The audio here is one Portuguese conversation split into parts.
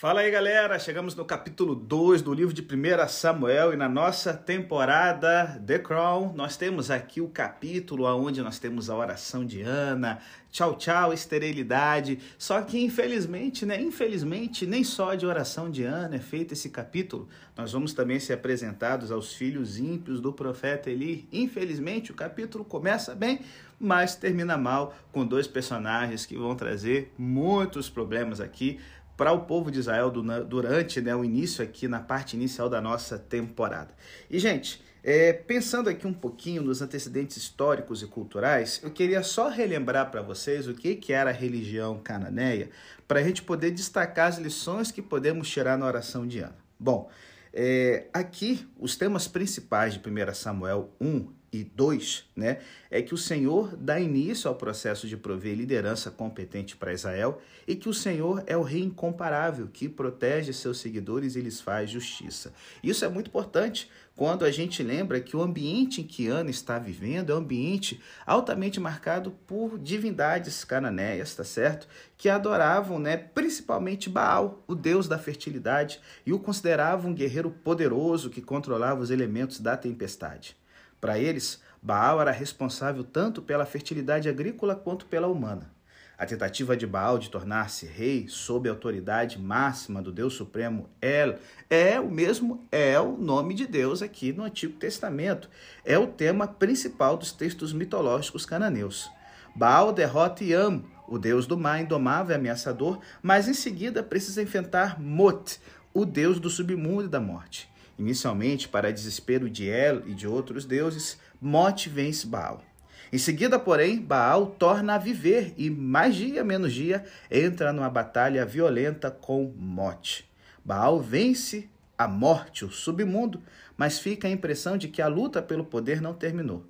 Fala aí, galera! Chegamos no capítulo 2 do livro de 1 Samuel e na nossa temporada The Crown, nós temos aqui o capítulo onde nós temos a oração de Ana, tchau, tchau, esterilidade. Só que infelizmente, né? Infelizmente, nem só de oração de Ana é feito esse capítulo. Nós vamos também ser apresentados aos filhos ímpios do profeta Eli. Infelizmente, o capítulo começa bem, mas termina mal com dois personagens que vão trazer muitos problemas aqui para o povo de Israel durante né, o início aqui, na parte inicial da nossa temporada. E, gente, é, pensando aqui um pouquinho nos antecedentes históricos e culturais, eu queria só relembrar para vocês o que, que era a religião cananeia, para a gente poder destacar as lições que podemos tirar na oração de Ana. Bom, é, aqui os temas principais de 1 Samuel 1 e 2, né, é que o Senhor dá início ao processo de prover liderança competente para Israel e que o Senhor é o rei incomparável que protege seus seguidores e lhes faz justiça. Isso é muito importante quando a gente lembra que o ambiente em que Ana está vivendo é um ambiente altamente marcado por divindades cananeias, tá certo? Que adoravam, né, principalmente Baal, o deus da fertilidade, e o consideravam um guerreiro poderoso que controlava os elementos da tempestade. Para eles, Baal era responsável tanto pela fertilidade agrícola quanto pela humana. A tentativa de Baal de tornar-se rei sob a autoridade máxima do Deus Supremo El é o mesmo El, nome de Deus aqui no Antigo Testamento. É o tema principal dos textos mitológicos cananeus. Baal derrota Yam, o deus do mar indomável e ameaçador, mas em seguida precisa enfrentar Mot, o deus do submundo e da morte. Inicialmente, para desespero de El e de outros deuses, Mote vence Baal. Em seguida, porém, Baal torna a viver e, mais dia menos dia, entra numa batalha violenta com Mote. Baal vence a morte, o submundo, mas fica a impressão de que a luta pelo poder não terminou.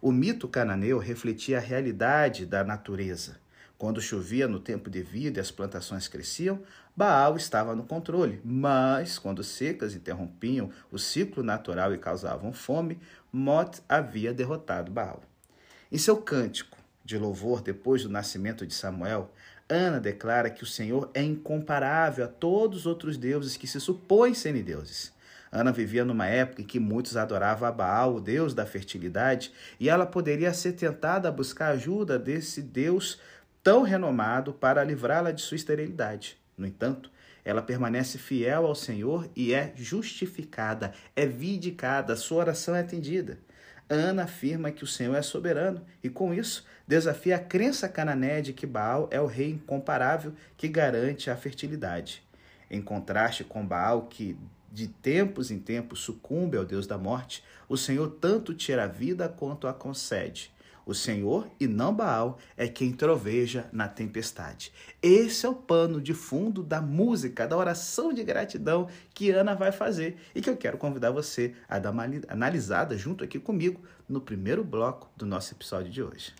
O mito cananeu refletia a realidade da natureza. Quando chovia no tempo devido e as plantações cresciam, Baal estava no controle, mas quando secas interrompiam o ciclo natural e causavam fome, Mot havia derrotado Baal. Em seu cântico de louvor depois do nascimento de Samuel, Ana declara que o Senhor é incomparável a todos os outros deuses que se supõem semideuses. Ana vivia numa época em que muitos adoravam a Baal, o deus da fertilidade, e ela poderia ser tentada a buscar ajuda desse deus tão renomado para livrá-la de sua esterilidade. No entanto, ela permanece fiel ao Senhor e é justificada, é vindicada, sua oração é atendida. Ana afirma que o Senhor é soberano e, com isso, desafia a crença canané de que Baal é o rei incomparável que garante a fertilidade. Em contraste com Baal, que de tempos em tempos sucumbe ao Deus da morte, o Senhor tanto tira a vida quanto a concede. O Senhor e não Baal é quem troveja na tempestade. Esse é o pano de fundo da música, da oração de gratidão que Ana vai fazer e que eu quero convidar você a dar uma analisada junto aqui comigo no primeiro bloco do nosso episódio de hoje.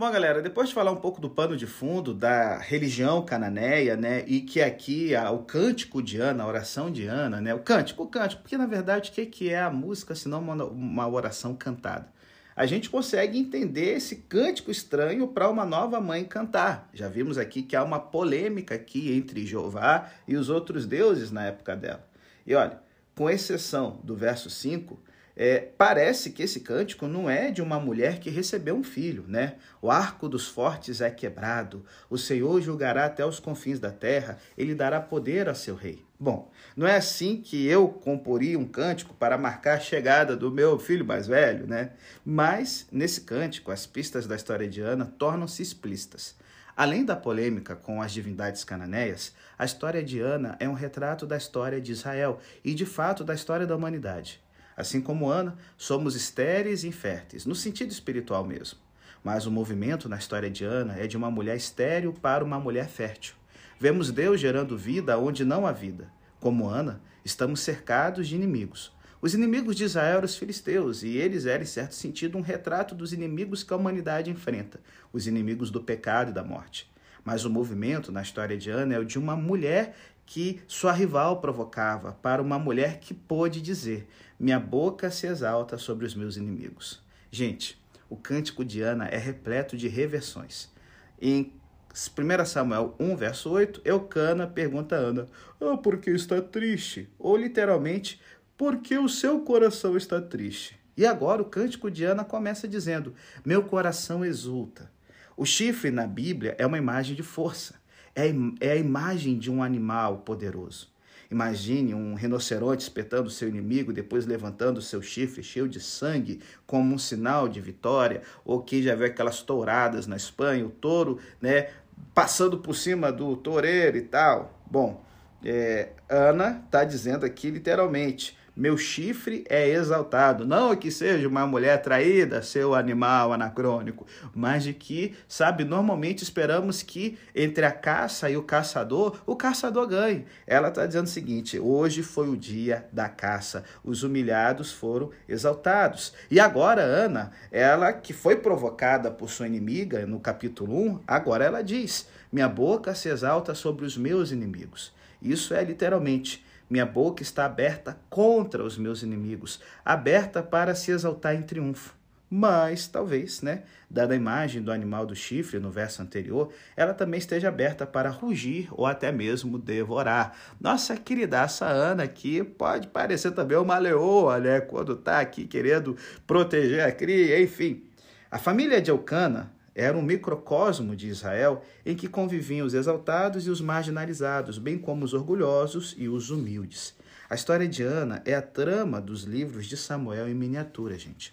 Bom, galera, depois de falar um pouco do pano de fundo da religião cananeia, né, e que aqui o cântico de Ana, a oração de Ana, né, o cântico, o cântico, porque na verdade o que, é a música senão uma, uma oração cantada? A gente consegue entender esse cântico estranho para uma nova mãe cantar. Já vimos aqui que há uma polêmica aqui entre Jeová e os outros deuses na época dela. E olha, com exceção do verso 5, é, parece que esse cântico não é de uma mulher que recebeu um filho, né? O arco dos fortes é quebrado, o Senhor julgará até os confins da terra, ele dará poder a seu rei. Bom, não é assim que eu comporia um cântico para marcar a chegada do meu filho mais velho, né? Mas, nesse cântico, as pistas da história de Ana tornam-se explícitas. Além da polêmica com as divindades cananeias, a história de Ana é um retrato da história de Israel e, de fato, da história da humanidade. Assim como Ana, somos estéreis e inférteis, no sentido espiritual mesmo. Mas o movimento na história de Ana é de uma mulher estéril para uma mulher fértil. Vemos Deus gerando vida onde não há vida. Como Ana, estamos cercados de inimigos. Os inimigos de Israel eram os filisteus, e eles eram, em certo sentido, um retrato dos inimigos que a humanidade enfrenta, os inimigos do pecado e da morte. Mas o movimento na história de Ana é o de uma mulher que sua rival provocava para uma mulher que pôde dizer: Minha boca se exalta sobre os meus inimigos. Gente, o cântico de Ana é repleto de reversões. Em 1 Samuel 1, verso 8, Eucana pergunta a Ana: oh, por que está triste? Ou literalmente, por que o seu coração está triste? E agora o cântico de Ana começa dizendo: Meu coração exulta. O chifre na Bíblia é uma imagem de força, é, é a imagem de um animal poderoso. Imagine um rinoceronte espetando seu inimigo, depois levantando seu chifre cheio de sangue, como um sinal de vitória, ou quem já viu aquelas touradas na Espanha, o touro, né, passando por cima do toureiro e tal. Bom, é, Ana está dizendo aqui literalmente: meu chifre é exaltado. Não que seja uma mulher traída, seu animal anacrônico, mas de que, sabe, normalmente esperamos que entre a caça e o caçador, o caçador ganhe. Ela está dizendo o seguinte: hoje foi o dia da caça, os humilhados foram exaltados. E agora, Ana, ela que foi provocada por sua inimiga no capítulo 1, agora ela diz: Minha boca se exalta sobre os meus inimigos. Isso é literalmente minha boca está aberta contra os meus inimigos, aberta para se exaltar em triunfo. Mas, talvez, né, dada a imagem do animal do chifre no verso anterior, ela também esteja aberta para rugir ou até mesmo devorar. Nossa queridaça Ana aqui pode parecer também uma leoa, né, quando está aqui querendo proteger a cria, enfim. A família de Eucana era um microcosmo de Israel em que conviviam os exaltados e os marginalizados, bem como os orgulhosos e os humildes. A história de Ana é a trama dos livros de Samuel em miniatura, gente.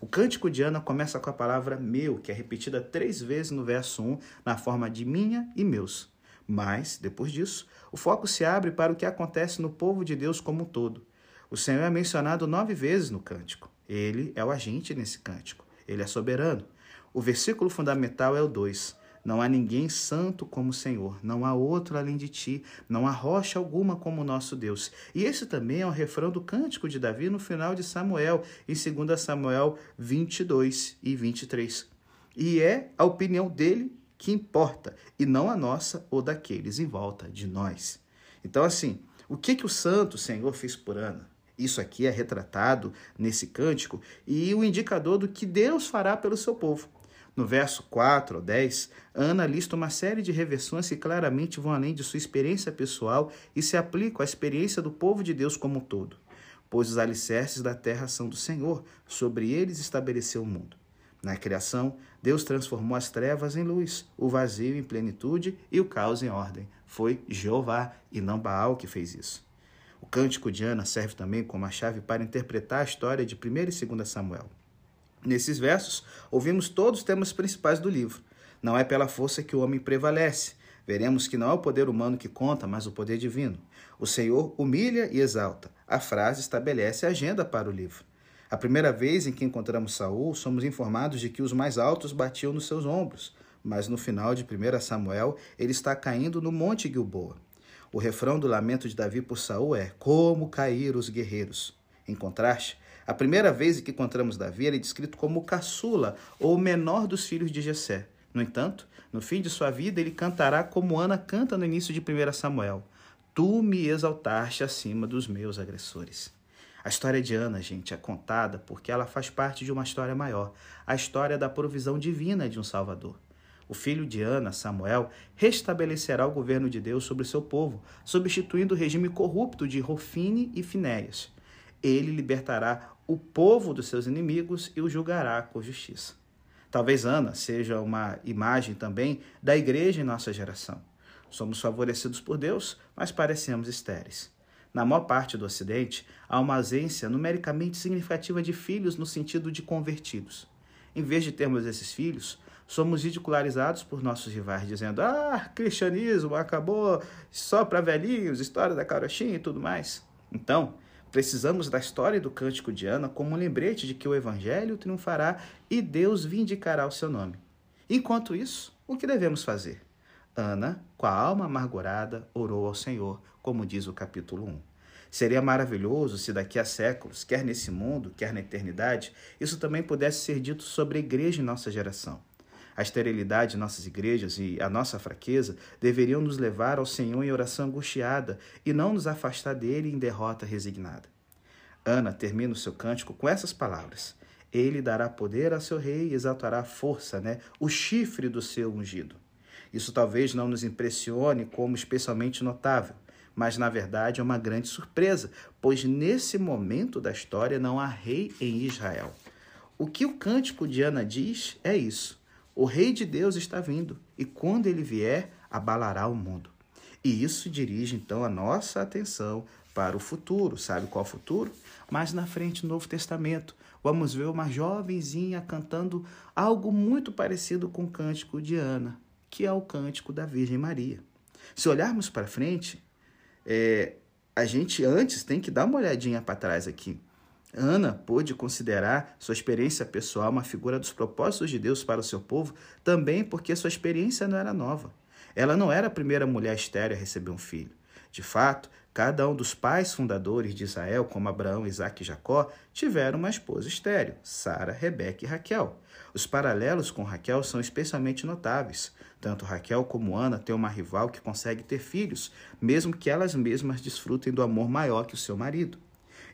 O cântico de Ana começa com a palavra meu, que é repetida três vezes no verso 1, na forma de minha e meus. Mas, depois disso, o foco se abre para o que acontece no povo de Deus como um todo. O Senhor é mencionado nove vezes no cântico. Ele é o agente nesse cântico. Ele é soberano. O versículo fundamental é o 2. Não há ninguém santo como o Senhor, não há outro além de ti, não há rocha alguma como o nosso Deus. E esse também é o refrão do cântico de Davi no final de Samuel, em 2 Samuel 22 e 23. E é a opinião dele que importa, e não a nossa ou daqueles em volta de nós. Então, assim, o que, que o santo Senhor fez por Ana? Isso aqui é retratado nesse cântico e o indicador do que Deus fará pelo seu povo. No verso 4 ou 10, Ana lista uma série de reversões que claramente vão além de sua experiência pessoal e se aplicam à experiência do povo de Deus como um todo. Pois os alicerces da terra são do Senhor, sobre eles estabeleceu o mundo. Na criação, Deus transformou as trevas em luz, o vazio em plenitude e o caos em ordem. Foi Jeová e não Baal que fez isso. O cântico de Ana serve também como a chave para interpretar a história de 1 e 2 Samuel. Nesses versos, ouvimos todos os temas principais do livro. Não é pela força que o homem prevalece. Veremos que não é o poder humano que conta, mas o poder divino. O Senhor humilha e exalta. A frase estabelece a agenda para o livro. A primeira vez em que encontramos Saul, somos informados de que os mais altos batiam nos seus ombros, mas no final de 1 Samuel, ele está caindo no Monte Gilboa. O refrão do lamento de Davi por Saul é: Como caíram os guerreiros. Em contraste, a primeira vez que encontramos Davi, ele é descrito como o caçula, ou o menor dos filhos de Jessé. No entanto, no fim de sua vida, ele cantará como Ana canta no início de 1 Samuel: Tu me exaltaste acima dos meus agressores. A história de Ana, gente, é contada porque ela faz parte de uma história maior, a história da provisão divina de um Salvador. O filho de Ana, Samuel, restabelecerá o governo de Deus sobre o seu povo, substituindo o regime corrupto de Rofine e Finéias. Ele libertará o povo dos seus inimigos e o julgará com justiça. Talvez Ana seja uma imagem também da igreja em nossa geração. Somos favorecidos por Deus, mas parecemos estéreis. Na maior parte do Ocidente, há uma ausência numericamente significativa de filhos no sentido de convertidos. Em vez de termos esses filhos, somos ridicularizados por nossos rivais, dizendo: ah, cristianismo acabou só para velhinhos, história da carochinha e tudo mais. Então, Precisamos da história do Cântico de Ana como um lembrete de que o Evangelho triunfará e Deus vindicará o seu nome. Enquanto isso, o que devemos fazer? Ana, com a alma amargurada, orou ao Senhor, como diz o capítulo 1. Seria maravilhoso se daqui a séculos, quer nesse mundo, quer na eternidade, isso também pudesse ser dito sobre a igreja em nossa geração. A esterilidade de nossas igrejas e a nossa fraqueza deveriam nos levar ao Senhor em oração angustiada e não nos afastar dele em derrota resignada. Ana termina o seu cântico com essas palavras: Ele dará poder a seu rei e exaltará força, né? O chifre do seu ungido. Isso talvez não nos impressione como especialmente notável, mas na verdade é uma grande surpresa, pois nesse momento da história não há rei em Israel. O que o cântico de Ana diz é isso. O Rei de Deus está vindo e quando ele vier, abalará o mundo. E isso dirige então a nossa atenção para o futuro. Sabe qual futuro? Mais na frente no Novo Testamento, vamos ver uma jovenzinha cantando algo muito parecido com o cântico de Ana, que é o cântico da Virgem Maria. Se olharmos para frente, é, a gente antes tem que dar uma olhadinha para trás aqui. Ana pôde considerar sua experiência pessoal uma figura dos propósitos de Deus para o seu povo, também porque sua experiência não era nova. Ela não era a primeira mulher estéril a receber um filho. De fato, cada um dos pais fundadores de Israel, como Abraão, Isaac e Jacó, tiveram uma esposa estéril, Sara, Rebeca e Raquel. Os paralelos com Raquel são especialmente notáveis. Tanto Raquel como Ana têm uma rival que consegue ter filhos, mesmo que elas mesmas desfrutem do amor maior que o seu marido.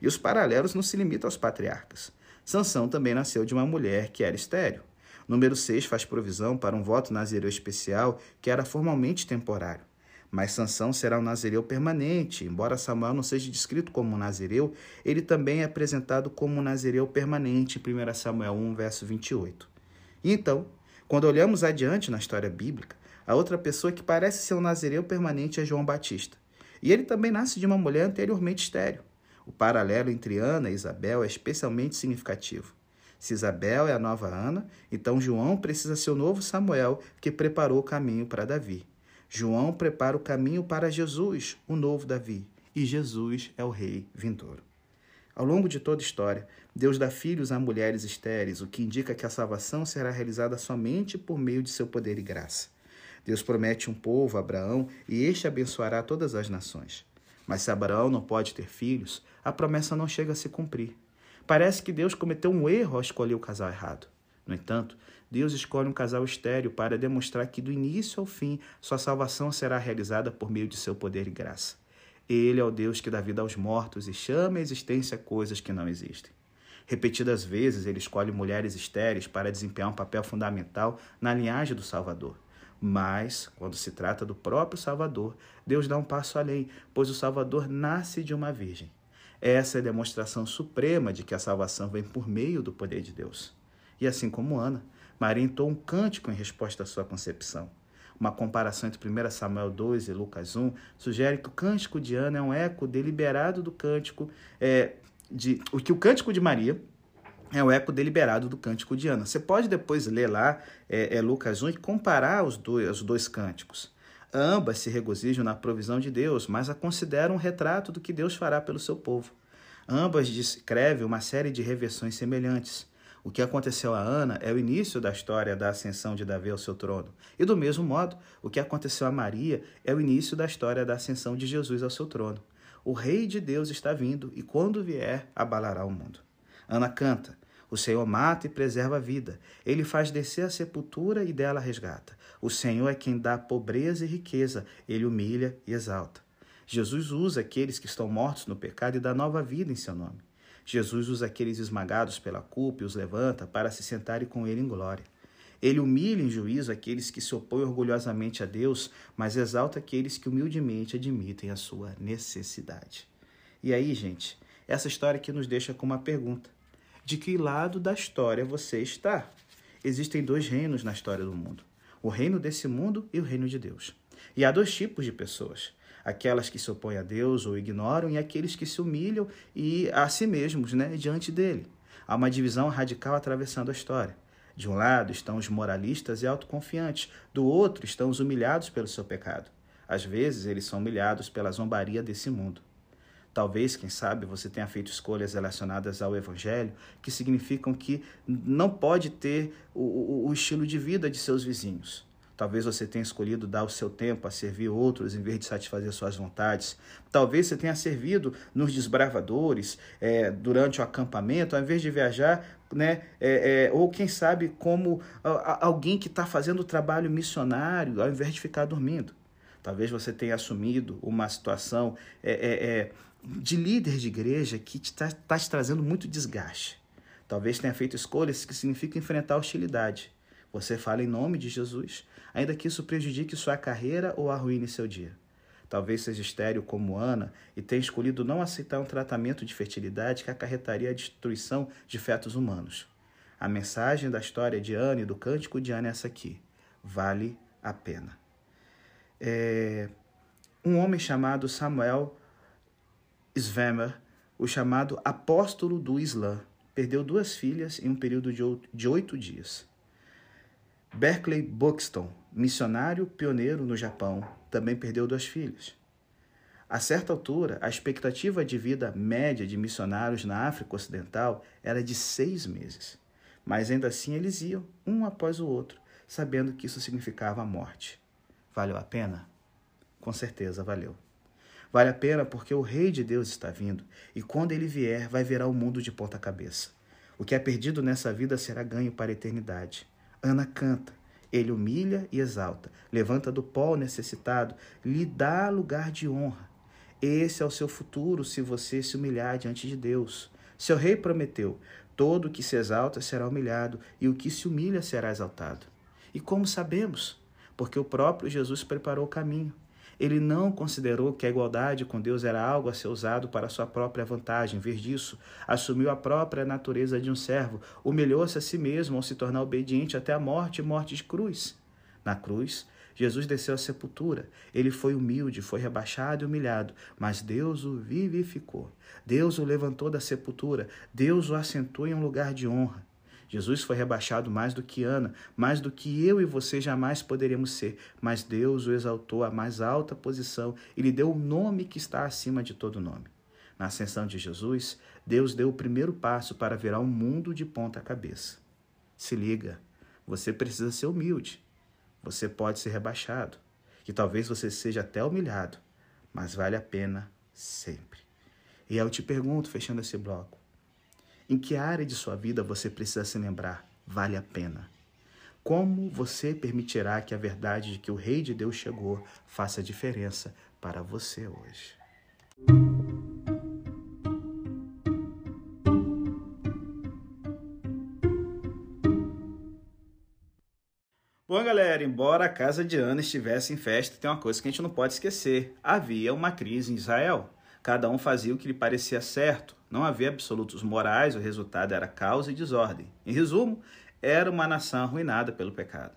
E os paralelos não se limitam aos patriarcas. Sansão também nasceu de uma mulher que era estéril. Número 6 faz provisão para um voto nazireu especial que era formalmente temporário. Mas Sansão será um nazireu permanente. Embora Samuel não seja descrito como um nazireu, ele também é apresentado como um nazireu permanente em 1 Samuel 1, verso 28. E então, quando olhamos adiante na história bíblica, a outra pessoa que parece ser um nazireu permanente é João Batista. E ele também nasce de uma mulher anteriormente estéril. O paralelo entre Ana e Isabel é especialmente significativo. Se Isabel é a nova Ana, então João precisa ser o novo Samuel que preparou o caminho para Davi. João prepara o caminho para Jesus, o novo Davi, e Jesus é o rei vindouro. Ao longo de toda a história, Deus dá filhos a mulheres estéreis, o que indica que a salvação será realizada somente por meio de seu poder e graça. Deus promete um povo, Abraão, e este abençoará todas as nações. Mas se Abraão não pode ter filhos, a promessa não chega a se cumprir. Parece que Deus cometeu um erro ao escolher o casal errado. No entanto, Deus escolhe um casal estéreo para demonstrar que do início ao fim sua salvação será realizada por meio de seu poder e graça. Ele é o Deus que dá vida aos mortos e chama à existência coisas que não existem. Repetidas vezes, ele escolhe mulheres estéreis para desempenhar um papel fundamental na linhagem do Salvador. Mas, quando se trata do próprio Salvador, Deus dá um passo além, pois o Salvador nasce de uma virgem. Essa é a demonstração suprema de que a salvação vem por meio do poder de Deus. E assim como Ana, Maria entoou um cântico em resposta à sua concepção. Uma comparação entre 1 Samuel 2 e Lucas 1 sugere que o cântico de Ana é um eco deliberado do cântico é, de. O que o cântico de Maria é o eco deliberado do cântico de Ana. Você pode depois ler lá é, é Lucas 1 e comparar os dois, os dois cânticos. Ambas se regozijam na provisão de Deus, mas a consideram um retrato do que Deus fará pelo seu povo. Ambas descrevem uma série de reversões semelhantes. O que aconteceu a Ana é o início da história da ascensão de Davi ao seu trono. E do mesmo modo, o que aconteceu a Maria é o início da história da ascensão de Jesus ao seu trono. O Rei de Deus está vindo e, quando vier, abalará o mundo. Ana canta: O Senhor mata e preserva a vida. Ele faz descer a sepultura e dela resgata. O Senhor é quem dá pobreza e riqueza. Ele humilha e exalta. Jesus usa aqueles que estão mortos no pecado e dá nova vida em seu nome. Jesus usa aqueles esmagados pela culpa e os levanta para se sentarem com ele em glória. Ele humilha em juízo aqueles que se opõem orgulhosamente a Deus, mas exalta aqueles que humildemente admitem a sua necessidade. E aí, gente, essa história aqui nos deixa com uma pergunta: de que lado da história você está? Existem dois reinos na história do mundo: o reino desse mundo e o reino de Deus. E há dois tipos de pessoas: aquelas que se opõem a Deus ou ignoram e aqueles que se humilham e a si mesmos, né, diante dele. Há uma divisão radical atravessando a história. De um lado estão os moralistas e autoconfiantes, do outro estão os humilhados pelo seu pecado. Às vezes eles são humilhados pela zombaria desse mundo. Talvez, quem sabe, você tenha feito escolhas relacionadas ao Evangelho que significam que não pode ter o, o, estilo de vida de seus vizinhos Talvez você tenha escolhido dar o seu tempo a servir outros em vez de satisfazer suas vontades. Talvez você tenha servido nos desbravadores é, durante o acampamento, ao invés de viajar, né? É, é, ou quem sabe como alguém que está fazendo trabalho missionário, ao invés de ficar dormindo. Talvez você tenha assumido uma situação é, é, é de líder de igreja que está tá te trazendo muito desgaste. Talvez tenha feito escolhas que significam enfrentar hostilidade. Você fala em nome de Jesus, ainda que isso prejudique sua carreira ou arruine seu dia. Talvez seja estéreo como Ana e tenha escolhido não aceitar um tratamento de fertilidade que acarretaria a destruição de fetos humanos. A mensagem da história de Ana e do cântico de Ana é essa aqui: vale a pena. É... Um homem chamado Samuel Svemer, o chamado apóstolo do Islã, perdeu duas filhas em um período de oito dias. Berkeley Buxton, missionário pioneiro no Japão, também perdeu duas filhas. A certa altura, a expectativa de vida média de missionários na África Ocidental era de seis meses. Mas ainda assim eles iam, um após o outro, sabendo que isso significava a morte. Valeu a pena? Com certeza valeu. Vale a pena porque o Rei de Deus está vindo e quando ele vier, vai virar o mundo de ponta cabeça. O que é perdido nessa vida será ganho para a eternidade. Ana canta, ele humilha e exalta, levanta do pó o necessitado, lhe dá lugar de honra. Esse é o seu futuro se você se humilhar diante de Deus. Seu rei prometeu: todo o que se exalta será humilhado, e o que se humilha será exaltado. E como sabemos? Porque o próprio Jesus preparou o caminho. Ele não considerou que a igualdade com Deus era algo a ser usado para sua própria vantagem. Em vez disso, assumiu a própria natureza de um servo, humilhou-se a si mesmo ao se tornar obediente até a morte e morte de cruz. Na cruz, Jesus desceu à sepultura. Ele foi humilde, foi rebaixado e humilhado, mas Deus o vivificou. Deus o levantou da sepultura. Deus o assentou em um lugar de honra. Jesus foi rebaixado mais do que Ana, mais do que eu e você jamais poderíamos ser, mas Deus o exaltou à mais alta posição e lhe deu o nome que está acima de todo nome. Na ascensão de Jesus, Deus deu o primeiro passo para virar o um mundo de ponta cabeça. Se liga, você precisa ser humilde. Você pode ser rebaixado. E talvez você seja até humilhado, mas vale a pena sempre. E eu te pergunto, fechando esse bloco, em que área de sua vida você precisa se lembrar? Vale a pena. Como você permitirá que a verdade de que o Rei de Deus chegou faça diferença para você hoje? Bom, galera, embora a casa de Ana estivesse em festa, tem uma coisa que a gente não pode esquecer: havia uma crise em Israel. Cada um fazia o que lhe parecia certo. Não havia absolutos morais, o resultado era caos e desordem. Em resumo, era uma nação arruinada pelo pecado.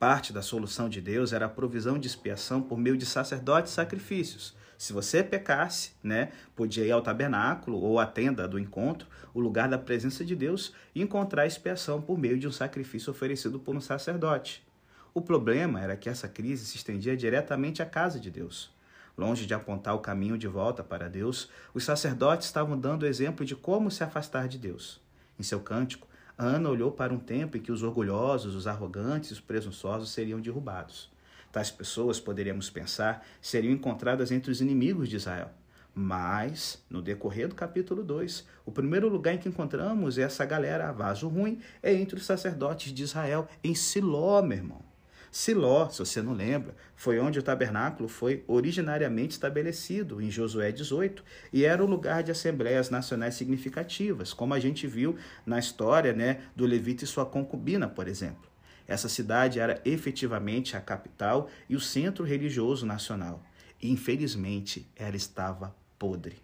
Parte da solução de Deus era a provisão de expiação por meio de sacerdotes e sacrifícios. Se você pecasse, né, podia ir ao tabernáculo ou à tenda do encontro, o lugar da presença de Deus, e encontrar expiação por meio de um sacrifício oferecido por um sacerdote. O problema era que essa crise se estendia diretamente à casa de Deus. Longe de apontar o caminho de volta para Deus, os sacerdotes estavam dando exemplo de como se afastar de Deus. Em seu cântico, Ana olhou para um tempo em que os orgulhosos, os arrogantes os presunçosos seriam derrubados. Tais pessoas, poderíamos pensar, seriam encontradas entre os inimigos de Israel. Mas, no decorrer do capítulo 2, o primeiro lugar em que encontramos essa galera, vaso ruim, é entre os sacerdotes de Israel, em Siló, meu irmão. Siló, se você não lembra, foi onde o tabernáculo foi originariamente estabelecido, em Josué 18, e era o lugar de assembleias nacionais significativas, como a gente viu na história né, do Levita e sua concubina, por exemplo. Essa cidade era efetivamente a capital e o centro religioso nacional. E, infelizmente, ela estava podre.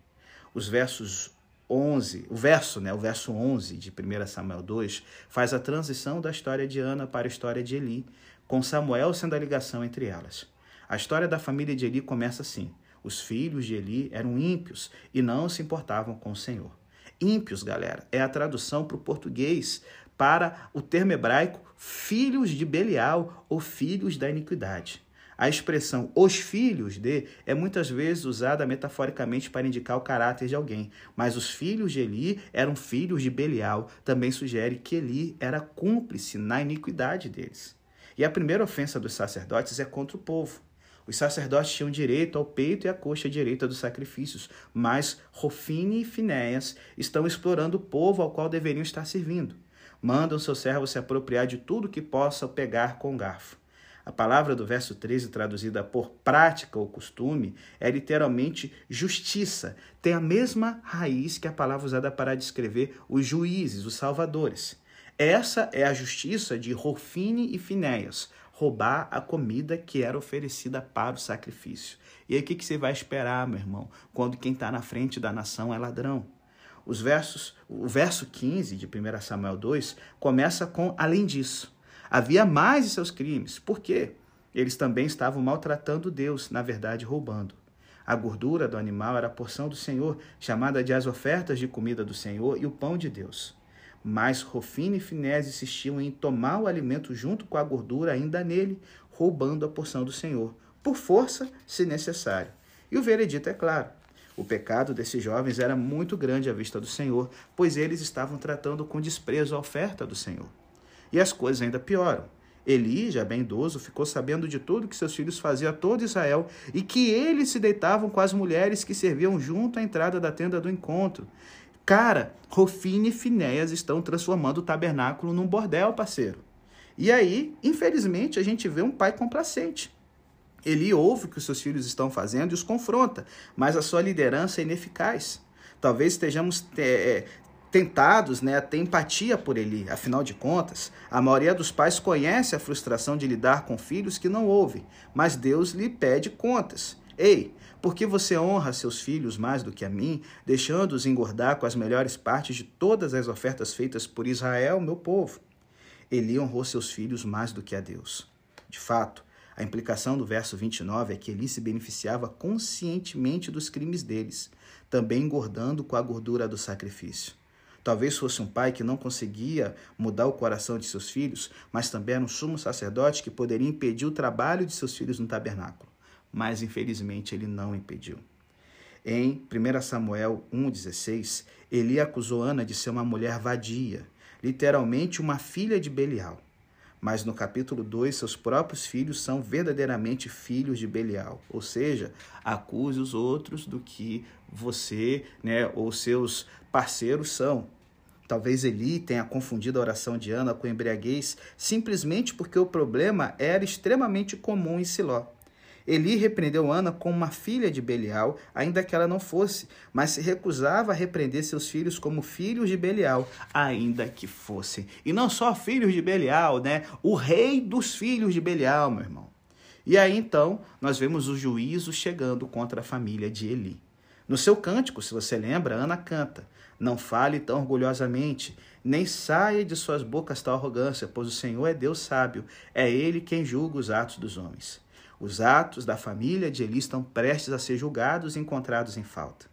Os versos 11, o verso, né, o verso 11 de 1 Samuel 2 faz a transição da história de Ana para a história de Eli, com Samuel sendo a ligação entre elas. A história da família de Eli começa assim: os filhos de Eli eram ímpios e não se importavam com o Senhor. Ímpios, galera, é a tradução para o português para o termo hebraico filhos de Belial ou filhos da iniquidade. A expressão os filhos de é muitas vezes usada metaforicamente para indicar o caráter de alguém, mas os filhos de Eli eram filhos de Belial, também sugere que Eli era cúmplice na iniquidade deles. E a primeira ofensa dos sacerdotes é contra o povo. Os sacerdotes tinham direito ao peito e à coxa direita dos sacrifícios, mas Rofine e Finéias estão explorando o povo ao qual deveriam estar servindo. Mandam seu servo se apropriar de tudo que possa pegar com garfo. A palavra do verso 13, traduzida por prática ou costume, é literalmente justiça. Tem a mesma raiz que a palavra usada para descrever os juízes, os salvadores. Essa é a justiça de Rofine e Finéias, roubar a comida que era oferecida para o sacrifício. E aí o que, você vai esperar, meu irmão, quando quem está na frente da nação é ladrão? Os versos, o verso 15 de 1 Samuel 2 começa com além disso. Havia mais de seus crimes. Por quê? Eles também estavam maltratando Deus, na verdade, roubando. A gordura do animal era a porção do Senhor, chamada de as ofertas de comida do Senhor e o pão de Deus. Mas Rofine e Finés insistiam em tomar o alimento junto com a gordura ainda nele, roubando a porção do Senhor, por força, se necessário. E o veredito é claro. O pecado desses jovens era muito grande à vista do Senhor, pois eles estavam tratando com desprezo a oferta do Senhor. E as coisas ainda pioram. Eli, já bem idoso, ficou sabendo de tudo que seus filhos faziam a todo Israel e que eles se deitavam com as mulheres que serviam junto à entrada da tenda do encontro. Cara, Rofine e Finéias estão transformando o tabernáculo num bordel, parceiro. E aí, infelizmente, a gente vê um pai complacente. Ele ouve o que os seus filhos estão fazendo e os confronta, mas a sua liderança é ineficaz. Talvez estejamos é, tentados né, a ter empatia por ele. Afinal de contas, a maioria dos pais conhece a frustração de lidar com filhos que não ouvem, mas Deus lhe pede contas. Ei, porque você honra seus filhos mais do que a mim, deixando-os engordar com as melhores partes de todas as ofertas feitas por Israel, meu povo. Eli honrou seus filhos mais do que a Deus. De fato, a implicação do verso 29 é que Eli se beneficiava conscientemente dos crimes deles, também engordando com a gordura do sacrifício. Talvez fosse um pai que não conseguia mudar o coração de seus filhos, mas também era um sumo sacerdote que poderia impedir o trabalho de seus filhos no tabernáculo mas infelizmente ele não impediu. Em 1 Samuel 1,16, Eli acusou Ana de ser uma mulher vadia, literalmente uma filha de Belial. Mas no capítulo 2, seus próprios filhos são verdadeiramente filhos de Belial. Ou seja, acuse os outros do que você né, ou seus parceiros são. Talvez Eli tenha confundido a oração de Ana com embriaguez simplesmente porque o problema era extremamente comum em Siló. Eli repreendeu Ana como uma filha de Belial, ainda que ela não fosse, mas se recusava a repreender seus filhos como filhos de Belial, ainda que fossem. E não só filhos de Belial, né? O rei dos filhos de Belial, meu irmão. E aí então nós vemos o juízo chegando contra a família de Eli. No seu cântico, se você lembra, Ana canta: Não fale tão orgulhosamente, nem saia de suas bocas tal arrogância, pois o Senhor é Deus sábio, é Ele quem julga os atos dos homens. Os atos da família de Eli estão prestes a ser julgados e encontrados em falta.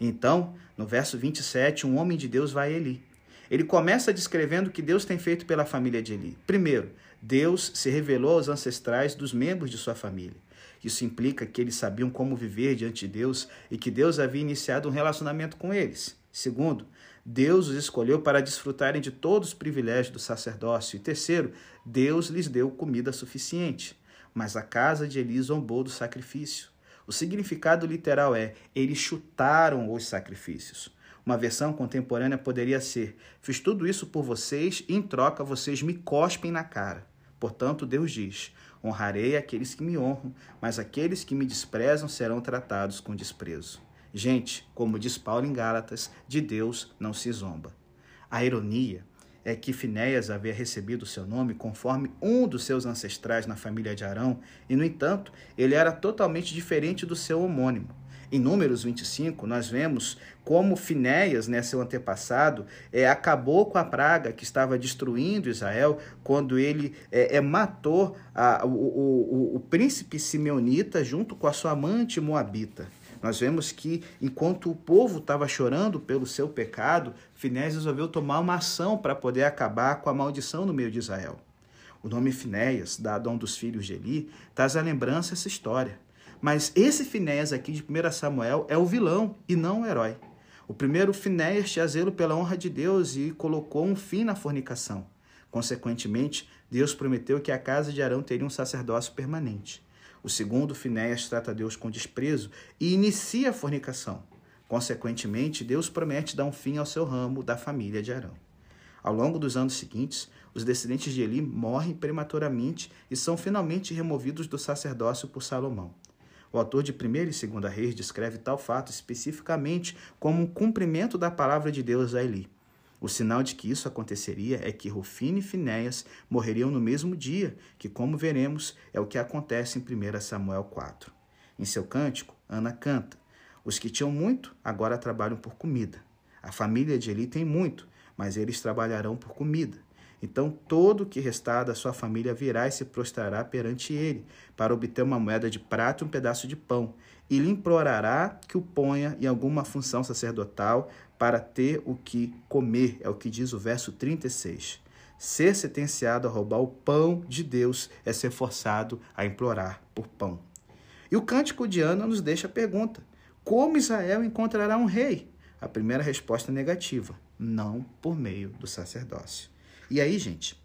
Então, no verso 27, um homem de Deus vai a Eli. Ele começa descrevendo o que Deus tem feito pela família de Eli. Primeiro, Deus se revelou aos ancestrais dos membros de sua família. Isso implica que eles sabiam como viver diante de Deus e que Deus havia iniciado um relacionamento com eles. Segundo, Deus os escolheu para desfrutarem de todos os privilégios do sacerdócio. E terceiro, Deus lhes deu comida suficiente. Mas a casa de Eli zombou do sacrifício. O significado literal é: eles chutaram os sacrifícios. Uma versão contemporânea poderia ser: Fiz tudo isso por vocês e em troca vocês me cospem na cara. Portanto, Deus diz: Honrarei aqueles que me honram, mas aqueles que me desprezam serão tratados com desprezo. Gente, como diz Paulo em Gálatas, de Deus não se zomba. A ironia é que Finéias havia recebido seu nome conforme um dos seus ancestrais na família de Arão, e, no entanto, ele era totalmente diferente do seu homônimo. Em Números 25, nós vemos como Finéias, né, seu antepassado, é, acabou com a praga que estava destruindo Israel quando ele é, é matou a, o, o, o príncipe simeonita junto com a sua amante moabita. Nós vemos que, enquanto o povo estava chorando pelo seu pecado, Finés resolveu tomar uma ação para poder acabar com a maldição no meio de Israel. O nome Finéias, dado a um dos filhos de Eli, traz a lembrança essa história. Mas esse Finéias aqui de 1 Samuel é o vilão e não o herói. O primeiro Finéias tinha zelo pela honra de Deus e colocou um fim na fornicação. Consequentemente, Deus prometeu que a casa de Arão teria um sacerdócio permanente. O segundo, Finéias, trata Deus com desprezo e inicia a fornicação. Consequentemente, Deus promete dar um fim ao seu ramo da família de Arão. Ao longo dos anos seguintes, os descendentes de Eli morrem prematuramente e são finalmente removidos do sacerdócio por Salomão. O autor de 1 e 2 Reis descreve tal fato especificamente como um cumprimento da palavra de Deus a Eli. O sinal de que isso aconteceria é que Rufine e Finéias morreriam no mesmo dia, que, como veremos, é o que acontece em 1 Samuel 4. Em seu cântico, Ana canta: Os que tinham muito agora trabalham por comida. A família de Eli tem muito, mas eles trabalharão por comida. Então todo o que restar da sua família virá e se prostrará perante ele, para obter uma moeda de prata e um pedaço de pão, e lhe implorará que o ponha em alguma função sacerdotal para ter o que comer, é o que diz o verso 36. Ser sentenciado a roubar o pão de Deus é ser forçado a implorar por pão. E o cântico de Ana nos deixa a pergunta: como Israel encontrará um rei? A primeira resposta é negativa: não por meio do sacerdócio. E aí, gente,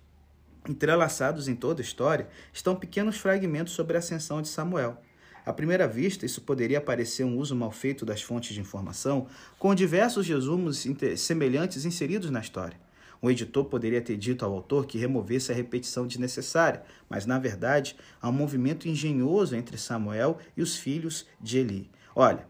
entrelaçados em toda a história estão pequenos fragmentos sobre a ascensão de Samuel. À primeira vista, isso poderia parecer um uso mal feito das fontes de informação, com diversos resumos semelhantes inseridos na história. O editor poderia ter dito ao autor que removesse a repetição desnecessária, mas na verdade há um movimento engenhoso entre Samuel e os filhos de Eli. Olha,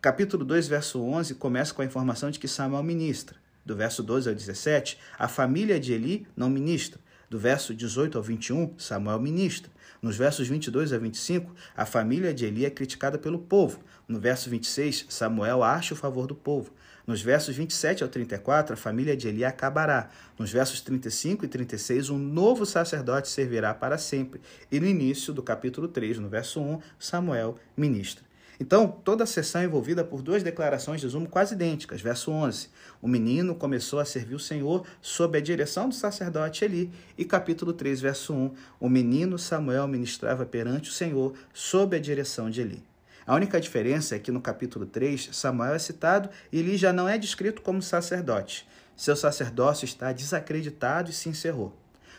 capítulo 2, verso 11 começa com a informação de que Samuel ministra do verso 12 ao 17, a família de Eli não ministra. Do verso 18 ao 21, Samuel ministra. Nos versos 22 a 25, a família de Eli é criticada pelo povo. No verso 26, Samuel acha o favor do povo. Nos versos 27 ao 34, a família de Eli acabará. Nos versos 35 e 36, um novo sacerdote servirá para sempre. E no início do capítulo 3, no verso 1, Samuel ministra. Então, toda a sessão é envolvida por duas declarações de resumo quase idênticas. Verso 11: O menino começou a servir o Senhor sob a direção do sacerdote Eli. E capítulo 3, verso 1: O menino Samuel ministrava perante o Senhor sob a direção de Eli. A única diferença é que no capítulo 3, Samuel é citado e Eli já não é descrito como sacerdote. Seu sacerdócio está desacreditado e se encerrou.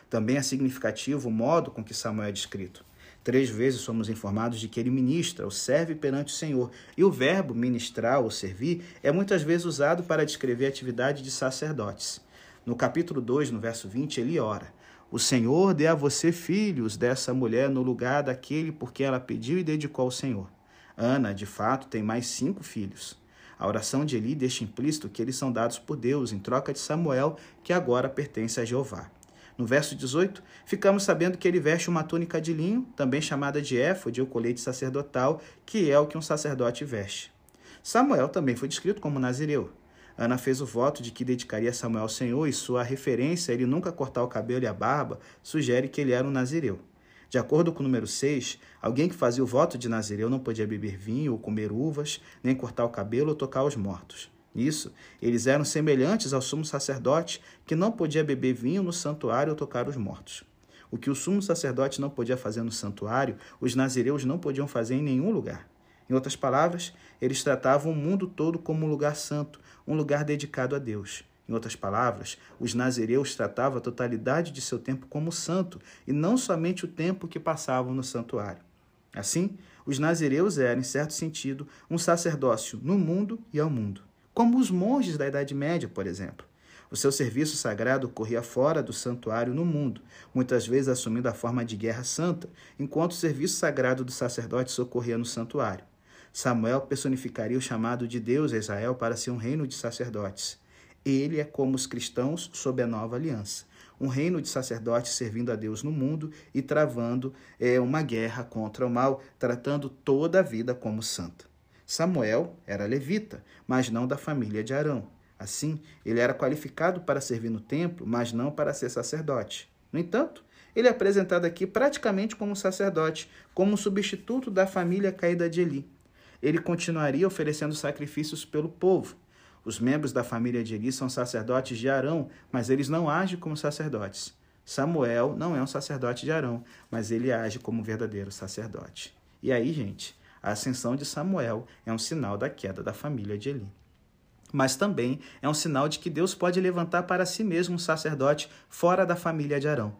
Também é significativo o modo com que Samuel é descrito. Três vezes somos informados de que ele ministra ou serve perante o Senhor. E o verbo ministrar ou servir é muitas vezes usado para descrever a atividade de sacerdotes. No capítulo 2, no verso 20, ele ora: O Senhor dê a você filhos dessa mulher no lugar daquele porque ela pediu e dedicou ao Senhor. Ana, de fato, tem mais cinco filhos. A oração de Eli deixa implícito que eles são dados por Deus em troca de Samuel, que agora pertence a Jeová. No verso 18, ficamos sabendo que ele veste uma túnica de linho, também chamada de éfode ou colete sacerdotal, que é o que um sacerdote veste. Samuel também foi descrito como nazireu. Ana fez o voto de que dedicaria Samuel ao Senhor e sua referência a ele nunca cortar o cabelo e a barba sugere que ele era um nazireu. De acordo com o número 6, alguém que fazia o voto de nazireu não podia beber vinho ou comer uvas, nem cortar o cabelo ou tocar os mortos. Nisso, eles eram semelhantes ao sumo sacerdote, que não podia beber vinho no santuário ou tocar os mortos. O que o sumo sacerdote não podia fazer no santuário, os nazireus não podiam fazer em nenhum lugar. Em outras palavras, eles tratavam o mundo todo como um lugar santo, um lugar dedicado a Deus. Em outras palavras, os nazireus tratavam a totalidade de seu tempo como santo e não somente o tempo que passavam no santuário. Assim, os nazireus eram, em certo sentido, um sacerdócio no mundo e ao mundo como os monges da Idade Média, por exemplo. O seu serviço sagrado ocorria fora do santuário no mundo, muitas vezes assumindo a forma de guerra santa, enquanto o serviço sagrado do sacerdote ocorria no santuário. Samuel personificaria o chamado de Deus a Israel para ser um reino de sacerdotes. Ele é como os cristãos sob a nova aliança, um reino de sacerdotes servindo a Deus no mundo e travando é, uma guerra contra o mal, tratando toda a vida como santa. Samuel era levita, mas não da família de Arão. Assim, ele era qualificado para servir no templo, mas não para ser sacerdote. No entanto, ele é apresentado aqui praticamente como sacerdote, como substituto da família caída de Eli. Ele continuaria oferecendo sacrifícios pelo povo. Os membros da família de Eli são sacerdotes de Arão, mas eles não agem como sacerdotes. Samuel não é um sacerdote de Arão, mas ele age como verdadeiro sacerdote. E aí, gente, a ascensão de Samuel é um sinal da queda da família de Eli. mas também é um sinal de que Deus pode levantar para si mesmo um sacerdote fora da família de Arão.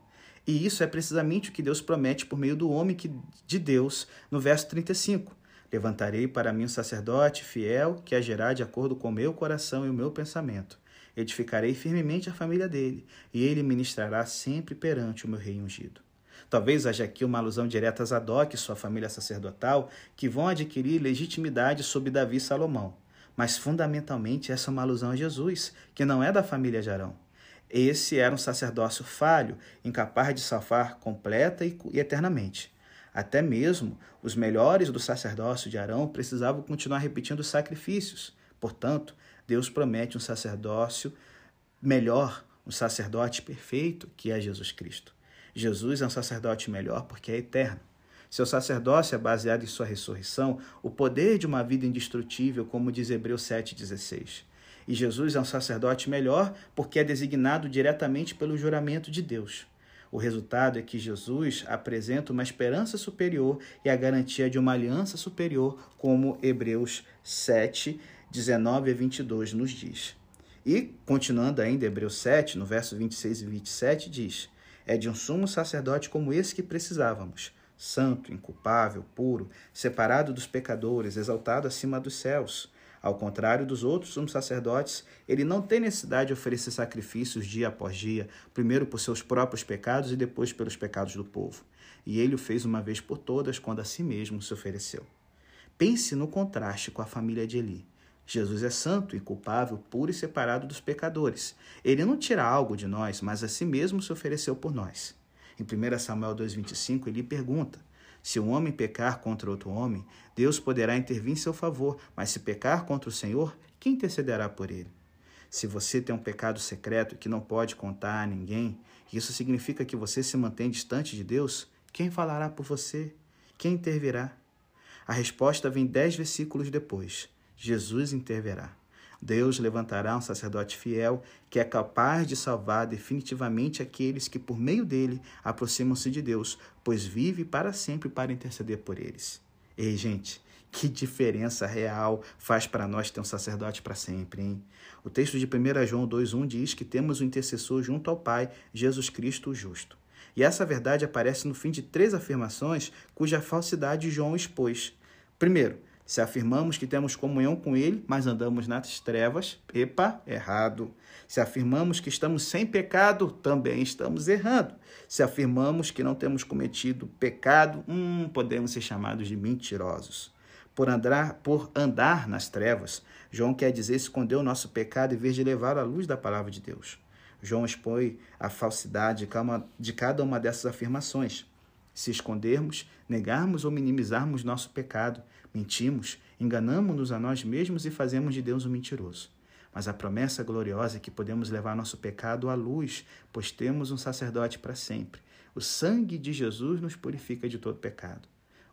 E isso é precisamente o que Deus promete por meio do homem que, de Deus, no verso 35. Levantarei para mim um sacerdote fiel que agirá de acordo com o meu coração e o meu pensamento. Edificarei firmemente a família dele, e ele ministrará sempre perante o meu rei ungido. Talvez haja aqui uma alusão direta a Zadok e sua família sacerdotal, que vão adquirir legitimidade sob Davi e Salomão. Mas fundamentalmente essa é uma alusão a Jesus, que não é da família de Arão. Esse era um sacerdócio falho, incapaz de salvar completa e eternamente. Até mesmo os melhores do sacerdócio de Arão precisavam continuar repetindo os sacrifícios. Portanto, Deus promete um sacerdócio melhor, um sacerdote perfeito, que é Jesus Cristo. Jesus é um sacerdote melhor porque é eterno. Seu sacerdócio é baseado em sua ressurreição, o poder de uma vida indestrutível, como diz Hebreus 7,16. E Jesus é um sacerdote melhor porque é designado diretamente pelo juramento de Deus. O resultado é que Jesus apresenta uma esperança superior e a garantia de uma aliança superior, como Hebreus 7, 19 a 22 nos diz. E, continuando ainda, Hebreus 7, no verso 26 e 27, diz: É de um sumo sacerdote como esse que precisávamos santo, inculpável, puro, separado dos pecadores, exaltado acima dos céus. Ao contrário dos outros sumos sacerdotes, ele não tem necessidade de oferecer sacrifícios dia após dia, primeiro por seus próprios pecados e depois pelos pecados do povo. E ele o fez uma vez por todas quando a si mesmo se ofereceu. Pense no contraste com a família de Eli. Jesus é santo, inculpável, puro e separado dos pecadores. Ele não tira algo de nós, mas a si mesmo se ofereceu por nós. Em 1 Samuel 2,25, ele pergunta: Se um homem pecar contra outro homem, Deus poderá intervir em seu favor, mas se pecar contra o Senhor, quem intercederá por ele? Se você tem um pecado secreto que não pode contar a ninguém, isso significa que você se mantém distante de Deus, quem falará por você? Quem intervirá? A resposta vem dez versículos depois. Jesus intervirá. Deus levantará um sacerdote fiel que é capaz de salvar definitivamente aqueles que, por meio dele, aproximam-se de Deus, pois vive para sempre para interceder por eles. Ei, gente, que diferença real faz para nós ter um sacerdote para sempre, hein? O texto de 1 João 2,1 diz que temos um intercessor junto ao Pai, Jesus Cristo o justo. E essa verdade aparece no fim de três afirmações cuja falsidade João expôs. Primeiro, se afirmamos que temos comunhão com Ele, mas andamos nas trevas, epa, errado. Se afirmamos que estamos sem pecado, também estamos errando. Se afirmamos que não temos cometido pecado, hum, podemos ser chamados de mentirosos. Por andar, por andar nas trevas, João quer dizer esconder o nosso pecado em vez de levar à luz da palavra de Deus. João expõe a falsidade de cada uma dessas afirmações. Se escondermos, negarmos ou minimizarmos nosso pecado, mentimos, enganamos-nos a nós mesmos e fazemos de Deus um mentiroso. Mas a promessa gloriosa é que podemos levar nosso pecado à luz, pois temos um sacerdote para sempre. O sangue de Jesus nos purifica de todo pecado.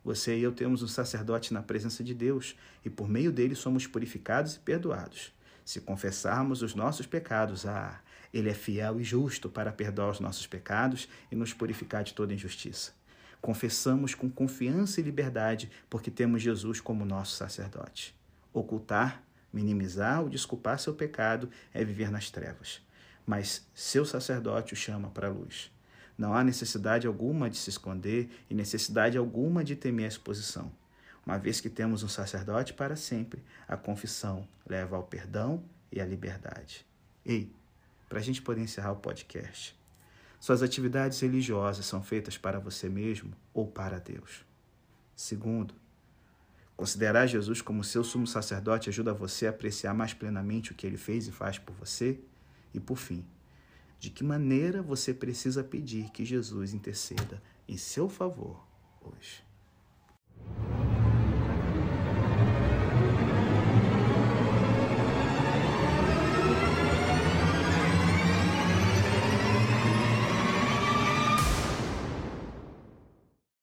Você e eu temos um sacerdote na presença de Deus e por meio dele somos purificados e perdoados. Se confessarmos os nossos pecados, ah, ele é fiel e justo para perdoar os nossos pecados e nos purificar de toda injustiça. Confessamos com confiança e liberdade porque temos Jesus como nosso sacerdote. Ocultar, minimizar ou desculpar seu pecado é viver nas trevas. Mas seu sacerdote o chama para a luz. Não há necessidade alguma de se esconder e necessidade alguma de temer a exposição. Uma vez que temos um sacerdote para sempre, a confissão leva ao perdão e à liberdade. Ei, para a gente poder encerrar o podcast, suas atividades religiosas são feitas para você mesmo ou para Deus? Segundo, considerar Jesus como seu sumo sacerdote ajuda você a apreciar mais plenamente o que ele fez e faz por você? E por fim, de que maneira você precisa pedir que Jesus interceda em seu favor hoje?